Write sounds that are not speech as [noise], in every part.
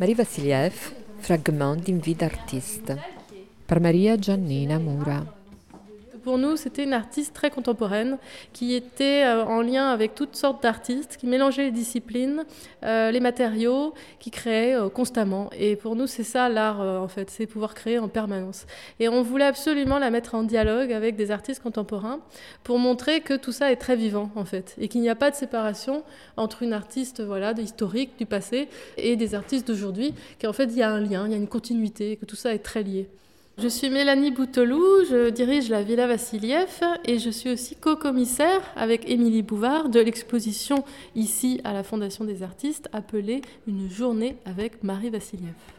Marie Vassiliev, fragment d'une vie d'artiste, par Maria Giannina Mura. Pour nous, c'était une artiste très contemporaine qui était euh, en lien avec toutes sortes d'artistes, qui mélangeait les disciplines, euh, les matériaux, qui créait euh, constamment. Et pour nous, c'est ça l'art, en fait, c'est pouvoir créer en permanence. Et on voulait absolument la mettre en dialogue avec des artistes contemporains pour montrer que tout ça est très vivant, en fait, et qu'il n'y a pas de séparation entre une artiste voilà, historique du passé et des artistes d'aujourd'hui, qu'en fait, il y a un lien, il y a une continuité, que tout ça est très lié. Je suis Mélanie Bouteloup, je dirige la Villa Vassiliev et je suis aussi co-commissaire avec Émilie Bouvard de l'exposition ici à la Fondation des artistes appelée Une journée avec Marie Vassiliev.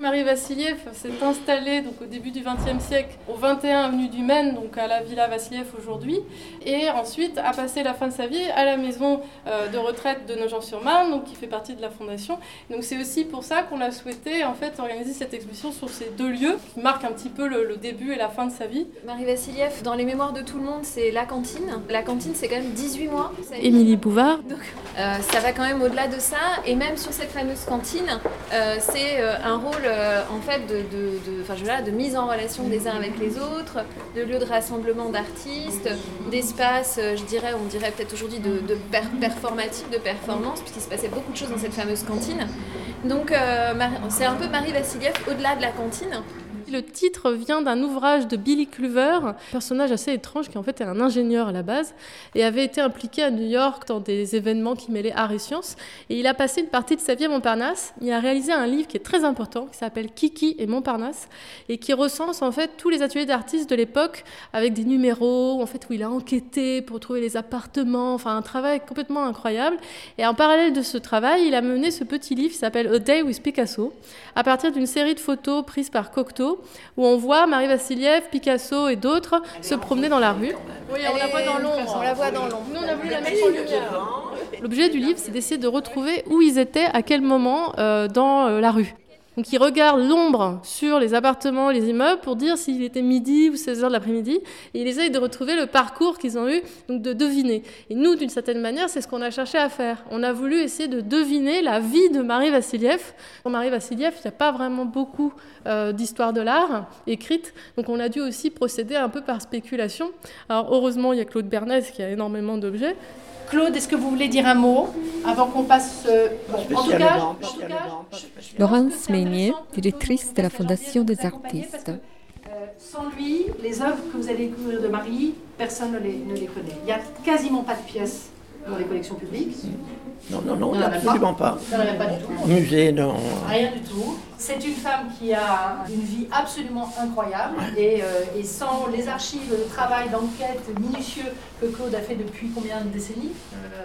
Marie Vassiliev s'est installée donc, au début du XXe siècle au 21 avenue du Maine, donc à la Villa Vassiliev aujourd'hui, et ensuite a passé la fin de sa vie à la maison euh, de retraite de Nogent-sur-Marne, donc qui fait partie de la fondation. Donc c'est aussi pour ça qu'on a souhaité en fait organiser cette exposition sur ces deux lieux qui marquent un petit peu le, début et la fin de sa vie. Marie Vassiliev, dans les mémoires de tout le monde, c'est la cantine. La cantine, c'est quand même 18 mois. Émilie Bouvard. Donc euh, ça va quand même au-delà de ça, et même sur cette fameuse cantine, euh, c'est un rôle euh, en fait de, de, de, mise en relation des uns avec les autres, de lieux de rassemblement d'artistes, d'espaces, euh, je dirais, on dirait peut-être aujourd'hui de, de de performance, puisqu'il se passait beaucoup de choses dans cette fameuse cantine. Donc euh, c'est un peu Marie Vassiliev au-delà de la cantine. Le titre vient d'un ouvrage de Billy Cluver, personnage assez étrange qui en fait est un ingénieur à la base et avait été impliqué à New York dans des événements qui mêlaient art et sciences. Et il a passé une partie de sa vie à Montparnasse. Il a réalisé un livre qui est très important qui s'appelle Kiki et Montparnasse et qui recense en fait tous les ateliers d'artistes de l'époque avec des numéros en fait où il a enquêté pour trouver les appartements, enfin un travail complètement incroyable. Et en parallèle de ce travail, il a mené ce petit livre qui s'appelle A Day with Picasso à partir d'une série de photos prises par Cocteau où on voit Marie Vassiliev, Picasso et d'autres se promener dans la rue. Oui, on la voit dans l'ombre. On la voit dans l'ombre. Nous, on a voulu la mettre en lumière. L'objet du livre, c'est d'essayer de retrouver où ils étaient, à quel moment euh, dans euh, la rue. Donc ils regardent l'ombre sur les appartements, les immeubles pour dire s'il était midi ou 16 heures de l'après-midi. Et ils essayent de retrouver le parcours qu'ils ont eu, donc de deviner. Et nous, d'une certaine manière, c'est ce qu'on a cherché à faire. On a voulu essayer de deviner la vie de Marie Vassiliev. Pour Marie Vassiliev, il n'y a pas vraiment beaucoup euh, d'histoire de l'art écrite. Donc on a dû aussi procéder un peu par spéculation. Alors heureusement, il y a Claude Bernès qui a énormément d'objets. Claude, est-ce que vous voulez dire un mot avant qu'on passe euh, en tout cas, en tout cas Laurence Meignier, directrice de la Fondation des artistes. Euh, sans lui, les œuvres que vous allez découvrir de Marie, personne ne les, ne les connaît. Il n'y a quasiment pas de pièces dans les collections publiques. Non, non, non, absolument pas. N'en pas du tout. Musée, non. Rien du tout. C'est une femme qui a une vie absolument incroyable et, euh, et sans les archives, le travail d'enquête minutieux que Claude a fait depuis combien de décennies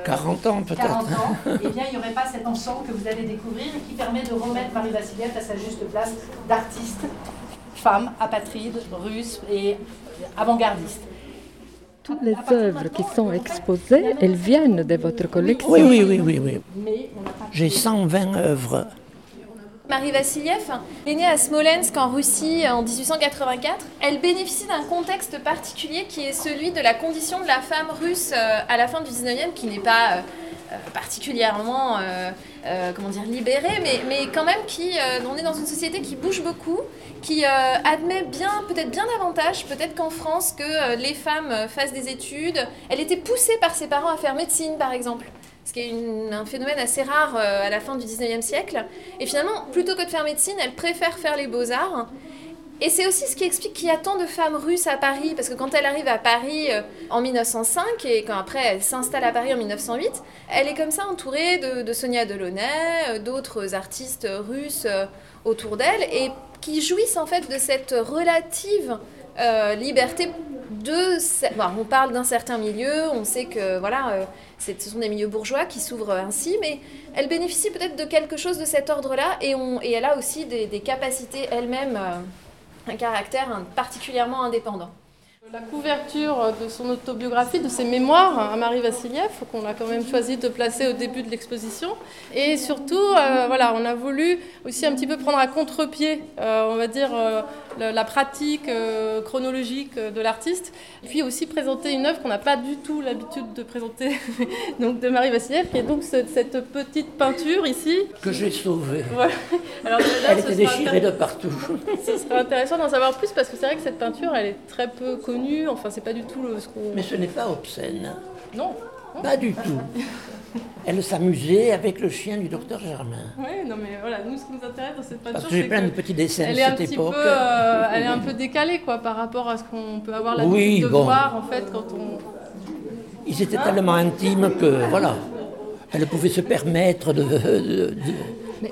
40 euh, ans peut-être. 40 ans. eh bien, il n'y aurait pas cet ensemble que vous allez découvrir et qui permet de remettre Marie Vassiliev à sa juste place d'artiste, femme, apatride, russe et avant-gardiste toutes les œuvres qui sont exposées, elles viennent de votre collection Oui, oui, oui, oui. oui. J'ai 120 œuvres. Marie Vassiliev est née à Smolensk en Russie en 1884. Elle bénéficie d'un contexte particulier qui est celui de la condition de la femme russe euh, à la fin du 19e, qui n'est pas euh, euh, comment dire, libérée, mais, mais quand même qui, on est dans une société qui bouge beaucoup, qui euh, admet bien, peut-être bien davantage, peut-être qu'en France, que euh, les femmes euh, fassent des études. Elle était poussée par ses parents à faire médecine, par exemple. Ce qui est un phénomène assez rare à la fin du 19e siècle. Et finalement, plutôt que de faire médecine, elle préfère faire les beaux-arts. Et c'est aussi ce qui explique qu'il y a tant de femmes russes à Paris, parce que quand elle arrive à Paris en 1905, et quand après elle s'installe à Paris en 1908, elle est comme ça entourée de, Sonia Delaunay, d'autres artistes russes autour d'elle, et qui jouissent en fait de cette relative euh, liberté de... on parle d'un certain milieu, on sait que voilà, euh, ce sont des milieux bourgeois qui s'ouvrent ainsi, mais elle bénéficie peut-être de quelque chose de cet ordre-là et, et elle a aussi des, capacités elle-même, euh, un caractère particulièrement indépendant. La couverture de son autobiographie, de ses mémoires à Marie Vassiliev, qu'on a quand même choisi de placer au début de l'exposition. Et surtout, euh, voilà, on a voulu aussi un petit peu prendre à contre-pied, euh, on va dire, euh, la, pratique euh, chronologique de l'artiste, puis aussi présenter une œuvre qu'on n'a pas du tout l'habitude de présenter, [laughs] donc de Marie Vassiliev, qui est donc cette petite peinture ici. Que j'ai sauvée. elle était déchirée de partout. [laughs] ce serait intéressant d'en savoir plus parce que c'est vrai que cette peinture, elle est très peu connue, enfin c'est pas du tout ce qu'on... Mais ce n'est pas obscène. Non. Pas du tout. Elle s'amusait avec le chien du docteur Germain. Oui, non mais voilà, nous ce qui nous intéresse dans cette peinture, c'est j'ai plein de petits dessins de cette époque. Euh, elle est un peu décalée quoi par rapport à ce qu'on peut avoir l'habitude de voir en fait quand on. Ils étaient tellement intimes que voilà, elle pouvait se permettre de mais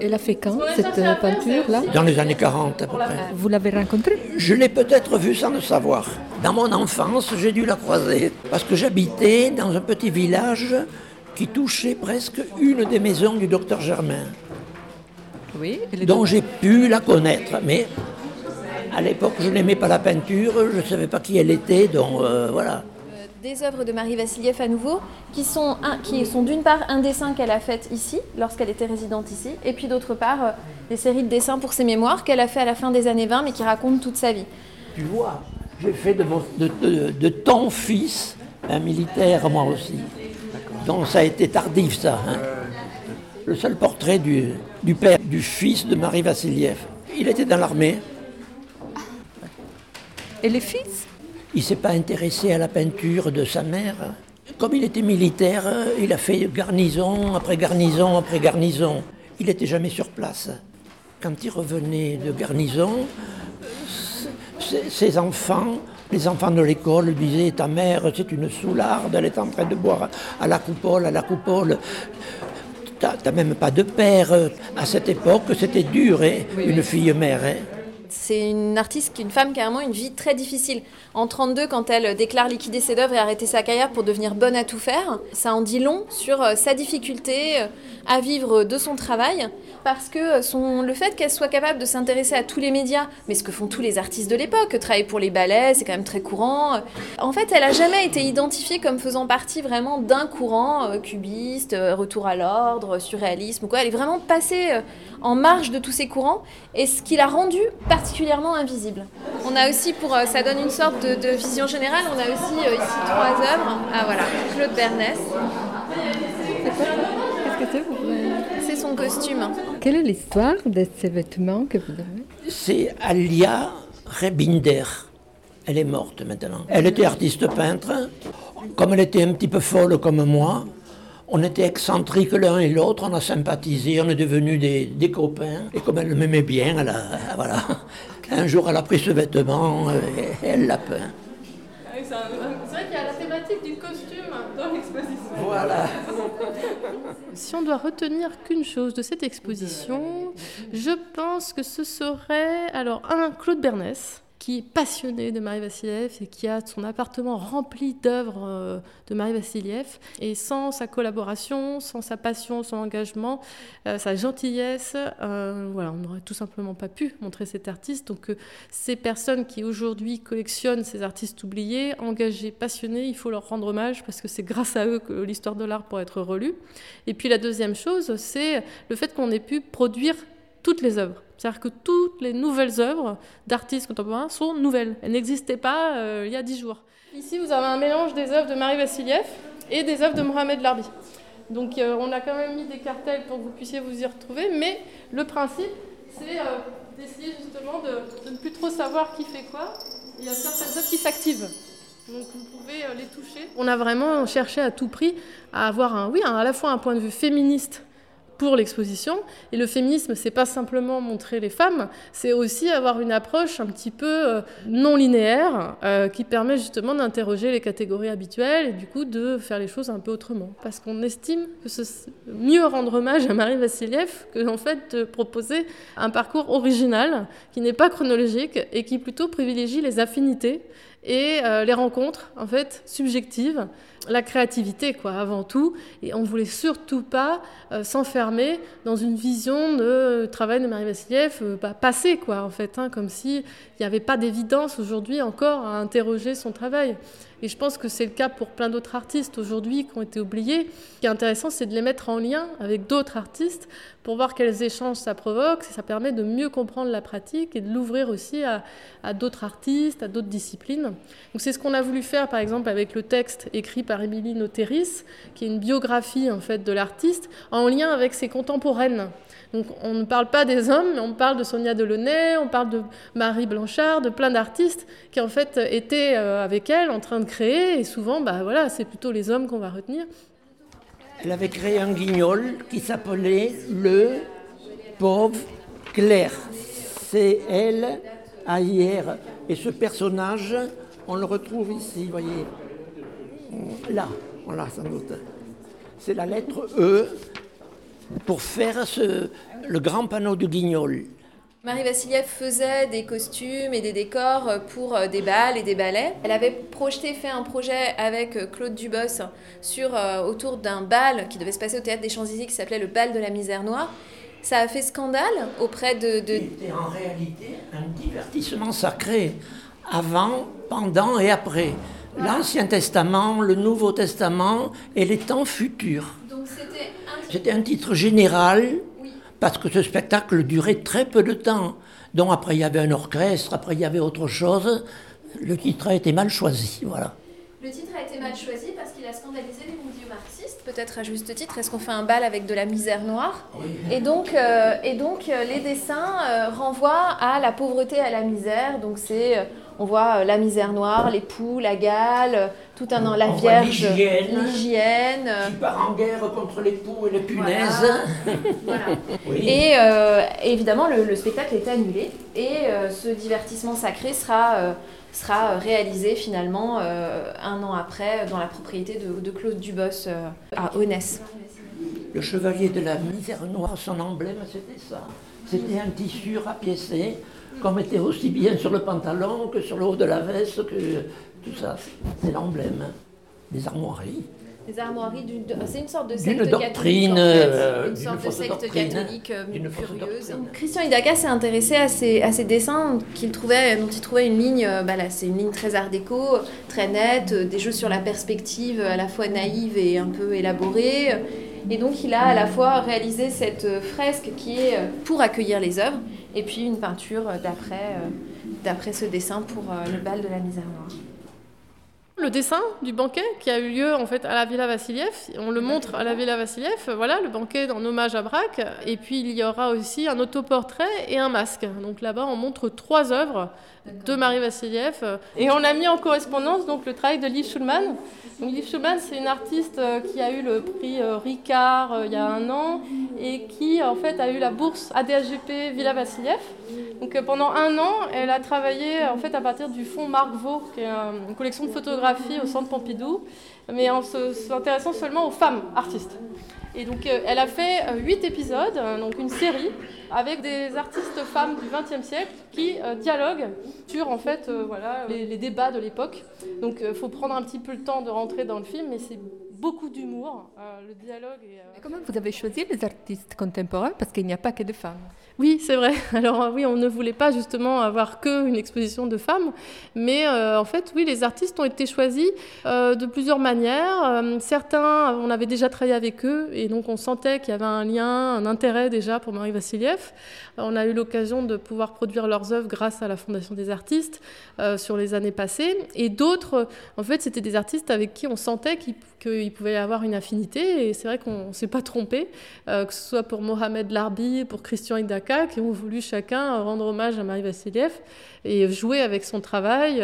elle a fait quand, cette euh, peinture-là Dans les années 40 à peu près. Vous l'avez rencontrée? Je l'ai peut-être vue sans le savoir. Dans mon enfance, j'ai dû la croiser. Parce que j'habitais dans un petit village qui touchait presque une des maisons du docteur Germain. Oui, dont j'ai pu la connaître. Mais à l'époque, je n'aimais pas la peinture, je ne savais pas qui elle était, donc euh, voilà des œuvres de Marie Vassiliev à nouveau, qui sont, qui sont d'une part un dessin qu'elle a fait ici, lorsqu'elle était résidente ici, et puis d'autre part euh, des séries de dessins pour ses mémoires qu'elle a fait à la fin des années 20, mais qui racontent toute sa vie. Tu vois, j'ai fait de, de, ton fils un militaire, moi aussi. Donc ça a été tardif, ça. Hein. Le seul portrait du, du père, du fils de Marie Vassiliev. Il était dans l'armée. Et les fils? Il ne s'est pas intéressé à la peinture de sa mère. Comme il était militaire, il a fait garnison après garnison après garnison. Il n'était jamais sur place. Quand il revenait de garnison, ses enfants, les enfants de l'école disaient Ta mère, c'est une soularde, elle est en train de boire à la coupole, à la coupole. T'as même pas de père. À cette époque, c'était dur, hein, une fille mère. Hein. C'est une artiste, une femme qui a vraiment une vie très difficile. En 32, quand elle déclare liquider ses œuvres et arrêter sa carrière pour devenir bonne à tout faire, ça en dit long sur euh, sa difficulté euh, à vivre de son travail, parce que euh, le fait qu'elle soit capable de s'intéresser à tous les médias, mais ce que font tous les artistes de l'époque, travailler pour les ballets, c'est quand même très courant. En fait, elle a jamais été identifiée comme faisant partie vraiment d'un courant cubiste, retour à l'ordre, surréalisme. Elle est vraiment passée en marge de tous ces courants, et ce qui l'a rendue particulièrement invisible. On a aussi, pour ça donne une sorte de, vision générale, on a aussi euh, ici trois œuvres. Ah voilà, Claude Bernès. Costume. Quelle est l'histoire de ces vêtements que vous avez C'est Alia Rebinder. Elle est morte maintenant. Elle était artiste peintre. Comme elle était un petit peu folle comme moi, on était excentriques l'un et l'autre, on a sympathisé, on est devenus des, des copains. Et comme elle m'aimait bien, elle a, [laughs] voilà, un jour, elle a pris ce vêtement euh, et elle l'a peint. Ah c'est vrai qu'il y a la thématique du costume dans l'exposition. Voilà. Si on doit retenir qu'une chose de cette exposition, je pense que ce serait alors un Claude Bernès qui est passionné de Marie Vassiliev et qui a son appartement rempli d'œuvres euh, de Marie Vassiliev. Et sans sa collaboration, sans sa passion, son engagement, euh, sa gentillesse, euh, voilà, on n'aurait tout simplement pas pu montrer cet artiste. Donc ces personnes qui aujourd'hui collectionnent ces artistes oubliés, engagés, passionnés, il faut leur rendre hommage parce que c'est grâce à eux que l'histoire de l'art pourrait être relue. Et puis la deuxième chose, c'est le fait qu'on ait pu produire toutes les œuvres. C'est-à-dire que toutes les nouvelles œuvres d'artistes contemporains sont nouvelles. Elles n'existaient pas euh, il y a dix jours. Ici, vous avez un mélange des œuvres de Marie Vassiliev et des œuvres de Mohamed Larbi. Donc euh, on a quand même mis des cartels pour que vous puissiez vous y retrouver, mais le principe, c'est euh, d'essayer justement de, ne plus trop savoir qui fait quoi. Il y a certaines œuvres qui s'activent. Donc vous pouvez les toucher. On a vraiment cherché à tout prix à avoir un, oui, à la fois un point de vue féministe l'exposition. Et le féminisme, c'est pas simplement montrer les femmes, c'est aussi avoir une approche un petit peu euh, non linéaire euh, qui permet justement d'interroger les catégories habituelles et du coup de faire les choses un peu autrement. Parce qu'on estime que c'est mieux rendre hommage à Marie Vassiliev que en fait de proposer un parcours original qui n'est pas chronologique et qui plutôt privilégie les affinités et euh, les rencontres en fait subjectives la créativité, quoi, avant tout. Et on ne voulait surtout pas euh, s'enfermer dans une vision de travail de Marie Vassiliev euh, bah, passé, quoi, en fait, hein, comme si il n'y avait pas d'évidence aujourd'hui encore à interroger son travail. Et je pense que c'est le cas pour plein d'autres artistes aujourd'hui qui ont été oubliés. Ce qui est intéressant, c'est de les mettre en lien avec d'autres artistes pour voir quels échanges ça provoque. Ça permet de mieux comprendre la pratique et de l'ouvrir aussi à, d'autres artistes, à d'autres disciplines. C'est ce qu'on a voulu faire par exemple avec le texte écrit par Émilie Noteris, qui est une biographie en fait de l'artiste en lien avec ses contemporaines. Donc on ne parle pas des hommes, mais on parle de Sonia Delaunay, on parle de Marie De plein d'artistes qui en fait étaient euh, avec elle en train de créer. Et souvent, bah c'est plutôt les hommes qu'on va retenir. Elle avait créé un guignol qui s'appelait le pauvre Claire. C'est elle, hier. Et ce personnage, on le retrouve ici, vous voyez. Là, voilà, sans doute. C'est la lettre E pour faire le grand panneau du guignol. Marie Vassiliev faisait des costumes et des décors pour euh, des balles et des ballets. Elle avait projeté, fait un projet avec euh, Claude Dubos sur, euh, autour d'un bal qui devait se passer au théâtre des Champs-Élysées qui s'appelait le bal de la misère noire. Ça a fait scandale auprès de. de... C'était en réalité un divertissement sacré, avant, pendant et après. L'Ancien Testament, le Nouveau Testament et les temps futurs. Donc c'était c'était un titre général, parce que ce spectacle durait très peu de temps. Donc après, il y avait un orchestre, après, il y avait autre chose. Le titre a été mal choisi, voilà. Le titre a été mal choisi parce qu'il a scandalisé les milieux marxistes, peut-être à juste titre. Est-ce qu'on fait un bal avec de la misère noire Et donc, euh, et donc euh, les dessins euh, renvoient à la pauvreté, à la misère. Donc c'est on voit la misère noire, les poux, la gale, tout un an, la Vierge, l'hygiène. Qui part en guerre contre les poux et les punaises. [laughs] Et évidemment, le, spectacle est annulé et ce divertissement sacré sera, sera réalisé finalement un an après dans la propriété de, Claude Dubos à Onès. Le chevalier de la misère noire, son emblème, c'était ça. C'était un tissu rapiécé qu'on mettait aussi bien sur le pantalon que sur le haut de la veste, que tout ça. C'est l'emblème des armoiries. Les armoiries, c'est une sorte de secte doctrine, catholique, euh, une sorte de secte catholique euh, curieuse. Christian Hidaka s'est intéressé à ces, à ces dessins qu'il trouvait, dont il trouvait une ligne, euh, bah là, c'est une ligne très art déco, très nette, des jeux sur la perspective à la fois naïve et un peu élaborée. Et donc il a à la fois réalisé cette fresque qui est pour accueillir les œuvres, et puis une peinture d'après, d'après ce dessin pour le bal de la misère noire. Le dessin du banquet qui a eu lieu en fait à la Villa Vassiliev, on le montre à la Villa Vassiliev, voilà le banquet en hommage à Braque, et puis il y aura aussi un autoportrait et un masque. Donc là-bas on montre trois œuvres de Marie Vassiliev, et on a mis en correspondance donc le travail de Liv Schulman. Donc Liv Schulman c'est une artiste euh, qui a eu le prix euh, Ricard euh, il y a un an et qui en fait a eu la bourse ADHGP Villa Vassiliev. Donc pendant un an elle a travaillé en fait à partir du fonds Marc Vaux, qui est une collection de photographies au Centre Pompidou, mais en s'intéressant seulement aux femmes artistes. Et donc, euh, elle a fait euh, huit épisodes, euh, donc une série, avec des artistes femmes du XXe siècle qui dialoguent sur en fait, voilà, les, débats de l'époque. Donc, il faut prendre un petit peu le temps de rentrer dans le film, mais c'est beaucoup d'humour. le dialogue. Et, comment vous avez choisi les artistes contemporains? Parce qu'il n'y a pas que de femmes. Oui, c'est vrai. [laughs] Alors euh, oui, on ne voulait pas justement avoir que une exposition de femmes, mais euh, en fait, oui, les artistes ont été choisis euh, de plusieurs manières. certains, on avait déjà travaillé avec eux, et donc on sentait qu'il y avait un lien, un intérêt déjà pour Marie Vassiliev. on a eu l'occasion de pouvoir produire leurs œuvres grâce à la Fondation des artistes sur les années passées, et d'autres, en fait, c'était des artistes avec qui on sentait qu'il pouvait y avoir une affinité, et c'est vrai qu'on ne s'est pas trompé, que ce soit pour Mohamed Larbi, pour Christian Qui ont voulu chacun rendre hommage à Marie Vassiliev et jouer avec son travail.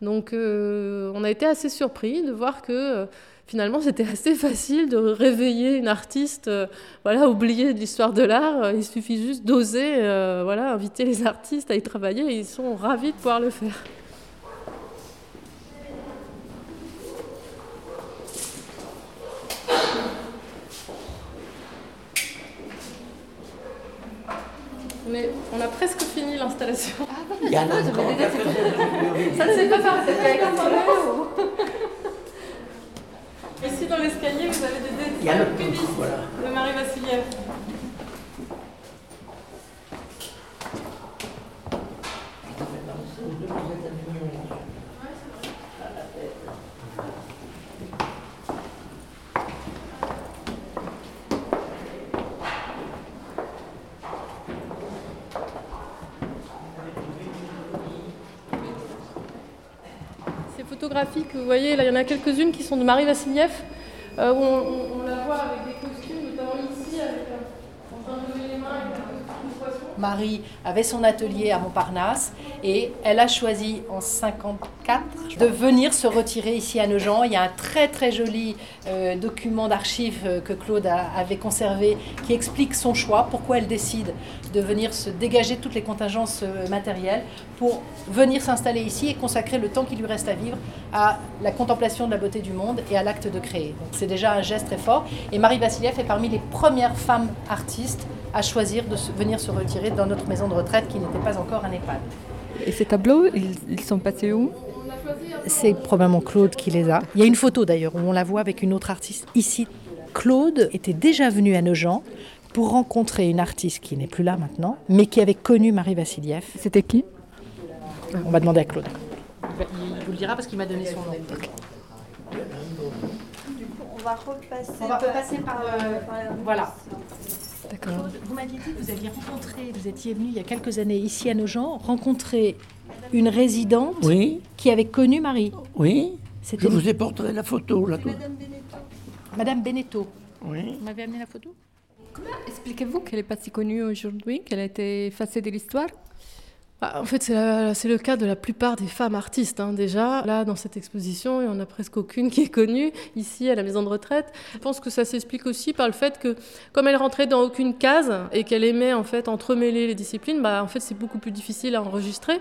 Donc euh, on a été assez surpris de voir que euh, finalement c'était assez facile de réveiller une artiste euh, voilà, oubliée de l'histoire de l'art. Il suffit juste d'oser voilà, inviter les artistes à y travailler et ils sont ravis de pouvoir le faire. Mais on a presque fini l'installation. Ah, Il y a Ça ne s'est pas fait Ici dans l'escalier, vous avez des dessins Il y a le voilà. de Marie Vassiliev. Photographies que vous voyez, là il y en a quelques-unes qui sont de Marie Vassiliev, euh, où on, on, la voit avec des costumes, notamment ici, avec en train de lever les mains Marie avait son atelier à Montparnasse et elle a choisi en 54 de venir se retirer ici à Nogent. Il y a un très très joli euh, document d'archives euh, que Claude avait conservé qui explique son choix, pourquoi elle décide de venir se dégager toutes les contingences euh, matérielles pour venir s'installer ici et consacrer le temps qui lui reste à vivre à la contemplation de la beauté du monde et à l'acte de créer. C'est déjà un geste très fort et Marie Vassiliev est parmi les premières femmes artistes à choisir de se, venir se retirer dans notre maison de retraite qui n'était pas encore un EHPAD. Et ces tableaux, ils, ils sont passés où? C'est probablement Claude qui les a. Il y a une photo d'ailleurs où on la voit avec une autre artiste. Ici, Claude était déjà venu à Nogent pour rencontrer une artiste qui n'est plus là maintenant, mais qui avait connu Marie Vassiliev. C'était qui? On va demander à Claude. Il vous le dira parce qu'il m'a donné son nom. Du coup, on va repasser, on va repasser par, euh, par la... Voilà. D'accord. Vous m'aviez dit que vous aviez rencontré, vous étiez venu il y a quelques années ici à Nogent, rencontrer une résidente Oui, qui avait connu Marie. oui. Je vous ai porté la photo là. tout. Madame Beneteau. Oui. Vous m'avez amené la photo? Expliquez-vous qu'elle n'est pas si connue aujourd'hui, qu'elle a été effacée de l'histoire? En fait, c'est le cas de la plupart des femmes artistes. hein, déjà, là, dans cette exposition, il n'y en a presque aucune qui est connue, ici, à la maison de retraite. Je pense que ça s'explique aussi par le fait que, comme elle rentrait dans aucune case et qu'elle aimait, en fait, entremêler les disciplines, bah, en fait, c'est beaucoup plus difficile à enregistrer.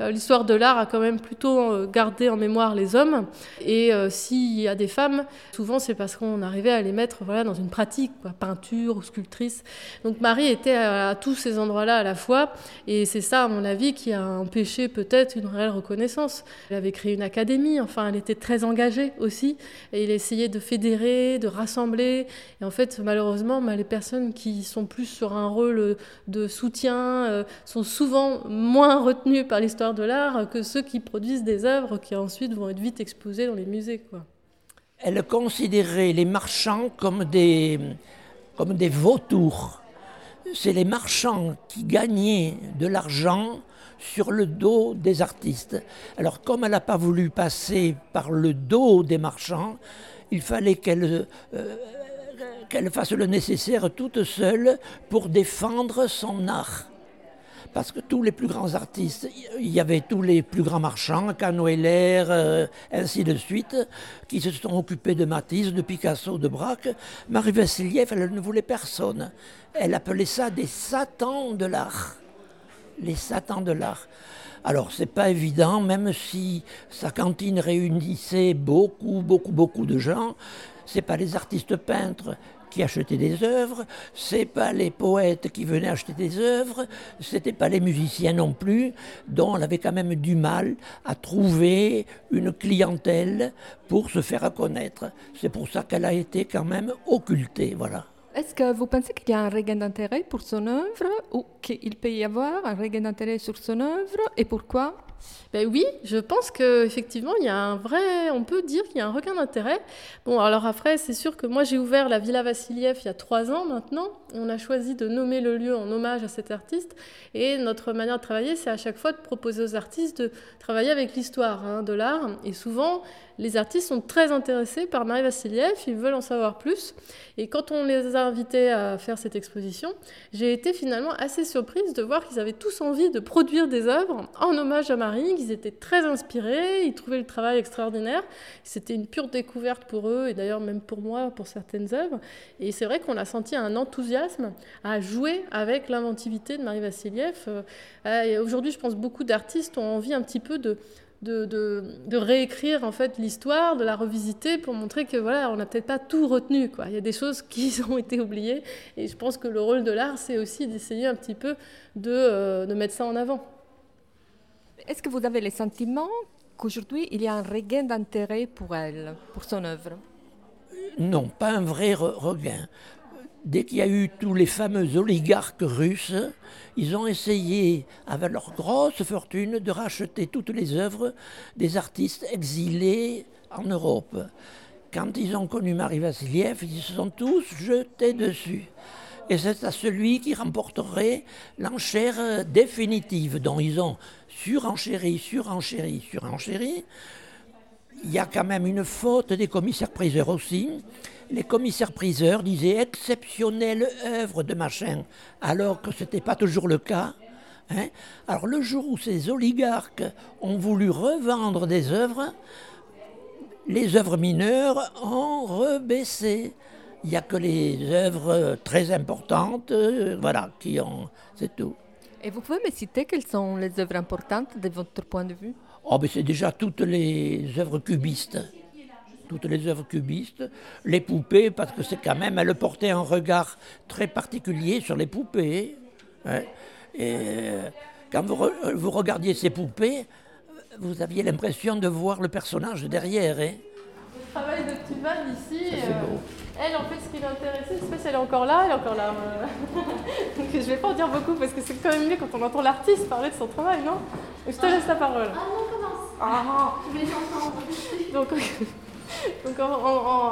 Euh, L'histoire de l'art a quand même plutôt euh, gardé en mémoire les hommes. Et euh, s'il y a des femmes, souvent, c'est parce qu'on arrivait à les mettre dans une pratique, peinture ou sculptrice. Donc, Marie était à tous ces endroits-là à la fois. Et c'est ça, à mon avis, qui a empêché peut-être une réelle reconnaissance. Elle avait créé une académie, enfin, elle était très engagée aussi, et elle essayait de fédérer, de rassembler. Et en fait, malheureusement, bah, les personnes qui sont plus sur un rôle de soutien euh, sont souvent moins retenues par l'histoire de l'art que ceux qui produisent des œuvres qui ensuite vont être vite exposées dans les musées. Elle considérait les marchands comme des, comme des vautours. C'est les marchands qui gagnaient de l'argent sur le dos des artistes. Alors comme elle n'a pas voulu passer par le dos des marchands, il fallait qu'elle euh, qu'elle fasse le nécessaire toute seule pour défendre son art. Parce que tous les plus grands artistes, il y avait tous les plus grands marchands, Cano Heller, euh, ainsi de suite, qui se sont occupés de Matisse, de Picasso, de Braque. Marie Vassiliev, elle ne voulait personne. Elle appelait ça des satans de l'art. Les satans de l'art. Alors, c'est pas évident, même si sa cantine réunissait beaucoup, beaucoup, beaucoup de gens, c'est pas les artistes peintres qui achetaient des œuvres, c'est pas les poètes qui venaient acheter des œuvres, c'était pas les musiciens non plus, dont elle avait quand même du mal à trouver une clientèle pour se faire connaître. C'est pour ça qu'elle a été quand même occultée, voilà. Est-ce que vous pensez qu'il y a un regain d'intérêt pour son œuvre ou qu'il peut y avoir un regain d'intérêt sur son œuvre et pourquoi? Ben oui, je pense qu'effectivement, il y a un vrai. On peut dire qu'il y a un regain d'intérêt. Bon, alors après, c'est sûr que moi, j'ai ouvert la Villa Vassiliev il y a trois ans maintenant. On a choisi de nommer le lieu en hommage à cet artiste. Et notre manière de travailler, c'est à chaque fois de proposer aux artistes de travailler avec l'histoire hein, de l'art. Et souvent, les artistes sont très intéressés par Marie Vassiliev, ils veulent en savoir plus. Et quand on les a invités à faire cette exposition, j'ai été finalement assez surprise de voir qu'ils avaient tous envie de produire des œuvres en hommage à Marie, qu'ils étaient très inspirés, ils trouvaient le travail extraordinaire. C'était une pure découverte pour eux, et d'ailleurs même pour moi, pour certaines œuvres. Et c'est vrai qu'on a senti un enthousiasme à jouer avec l'inventivité de Marie Vassiliev. Euh, Aujourd'hui, je pense beaucoup d'artistes ont envie un petit peu de de, de, de, réécrire en fait l'histoire, de la revisiter pour montrer que voilà, on n'a peut-être pas tout retenu. Quoi. Il y a des choses [laughs] qui ont été oubliées et je pense que le rôle de l'art, c'est aussi d'essayer un petit peu de, euh, de, mettre ça en avant. Est-ce que vous avez le sentiment qu'aujourd'hui il y a un regain d'intérêt pour elle, pour son œuvre? Non, pas un vrai re regain. Dès qu'il y a eu tous les fameux oligarques russes, ils ont essayé, avec leur grosse fortune, de racheter toutes les œuvres des artistes exilés en Europe. Quand ils ont connu Marie Vassiliev, ils se sont tous jetés dessus. Et c'est à celui qui remporterait l'enchère définitive, dont ils ont surenchéri, surenchéri, surenchéri, il y a quand même une faute des commissaires-priseurs aussi. Les commissaires-priseurs disaient exceptionnelle œuvre de machin, alors que ce n'était pas toujours le cas. Hein. Alors le jour où ces oligarques ont voulu revendre des œuvres, les œuvres mineures ont rebaissé. Il n'y a que les œuvres très importantes, euh, voilà, qui ont. C'est tout. Et vous pouvez me citer quelles sont les œuvres importantes de votre point de vue? Oh, ben c'est déjà toutes les œuvres cubistes. Toutes les œuvres cubistes, les poupées, parce que c'est quand même, elle portait un regard très particulier sur les poupées. hein. Et euh, quand vous, re- vous regardiez ces poupées, vous aviez l'impression de voir le personnage derrière. hein. Le travail de Tuvan ici, Ça, c'est euh, elle en fait ce qui l'intéressait, je sais pas si elle est encore là, elle est encore là. euh. Donc [laughs] je vais pas en dire beaucoup parce que c'est quand même mieux quand on entend l'artiste parler de son travail, non? Je te laisse la parole. Ah non, commence. Ah. Je voulais t'entendre. Donc, [laughs] [laughs] donc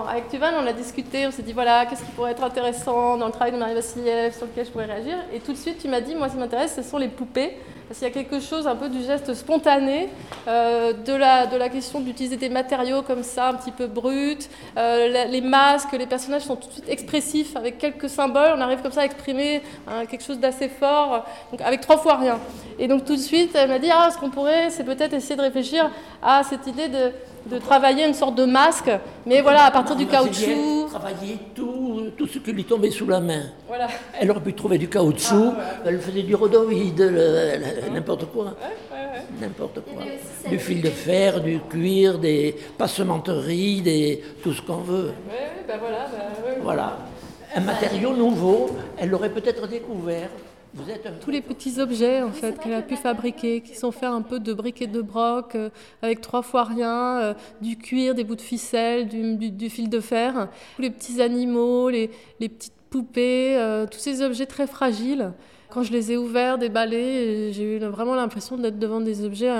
avec Tuvan, on a discuté, on s'est dit voilà, qu'est-ce qui pourrait être intéressant dans le travail de Marie Vassiliev, sur lequel je pourrais réagir. Et tout de suite, tu m'as dit, moi, ce qui m'intéresse, ce sont les poupées. Parce qu'il y a quelque chose un peu du geste spontané, euh, de, la, de la question d'utiliser des matériaux comme ça, un petit peu bruts, euh, les masques, les personnages sont tout de suite expressifs, avec quelques symboles, on arrive comme ça à exprimer hein, quelque chose d'assez fort, avec trois fois rien. Et donc tout de suite, elle m'a dit, ah, ce qu'on pourrait, c'est peut-être essayer de réfléchir à cette idée de, de travailler une sorte de masque, mais voilà, à partir du caoutchouc. travaillait tout, tout ce qui lui tombait sous la main. Voilà. Elle aurait pu trouver du caoutchouc, elle faisait du rhodoïde, le- n'importe quoi. N'importe quoi. Du fil de fer, du cuir, des passementeries, des, tout ce qu'on veut. Ben voilà. ben, ouais. Voilà. Un matériau nouveau, elle l'aurait peut-être découvert. Tous les petits objets en fait qu'elle a pu fabriquer, qui sont faits un peu de briques et de broc, euh, avec trois fois rien, euh, du cuir, des bouts de ficelle, du, fil de fer, tous les petits animaux, les, petites poupées, euh, tous ces objets très fragiles. Quand je les ai ouverts, déballés, j'ai eu vraiment l'impression d'être devant des objets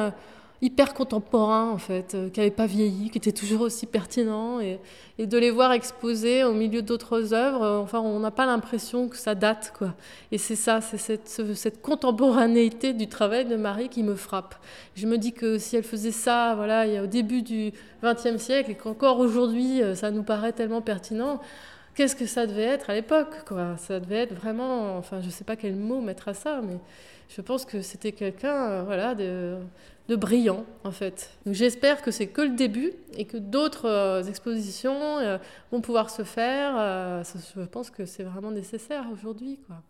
hyper contemporains en fait, euh, qui n'avaient pas vieilli, qui étaient toujours aussi pertinents et, de les voir exposés au milieu d'autres œuvres, euh, enfin on n'a pas l'impression que ça date quoi. Et c'est ça, c'est cette, ce- cette contemporanéité du travail de Marie qui me frappe. Je me dis que si elle faisait ça, voilà, il y a au début du XXe siècle et qu'encore aujourd'hui euh, ça nous paraît tellement pertinent. Qu'est-ce que ça devait être à l'époque, quoi? Ça devait être vraiment, enfin, je sais pas quel mot mettre à ça, mais je pense que c'était quelqu'un, euh, voilà, de, de brillant, en fait. Donc j'espère que c'est que le début et que d'autres euh, expositions euh, vont pouvoir se faire. je pense que c'est vraiment nécessaire aujourd'hui, quoi.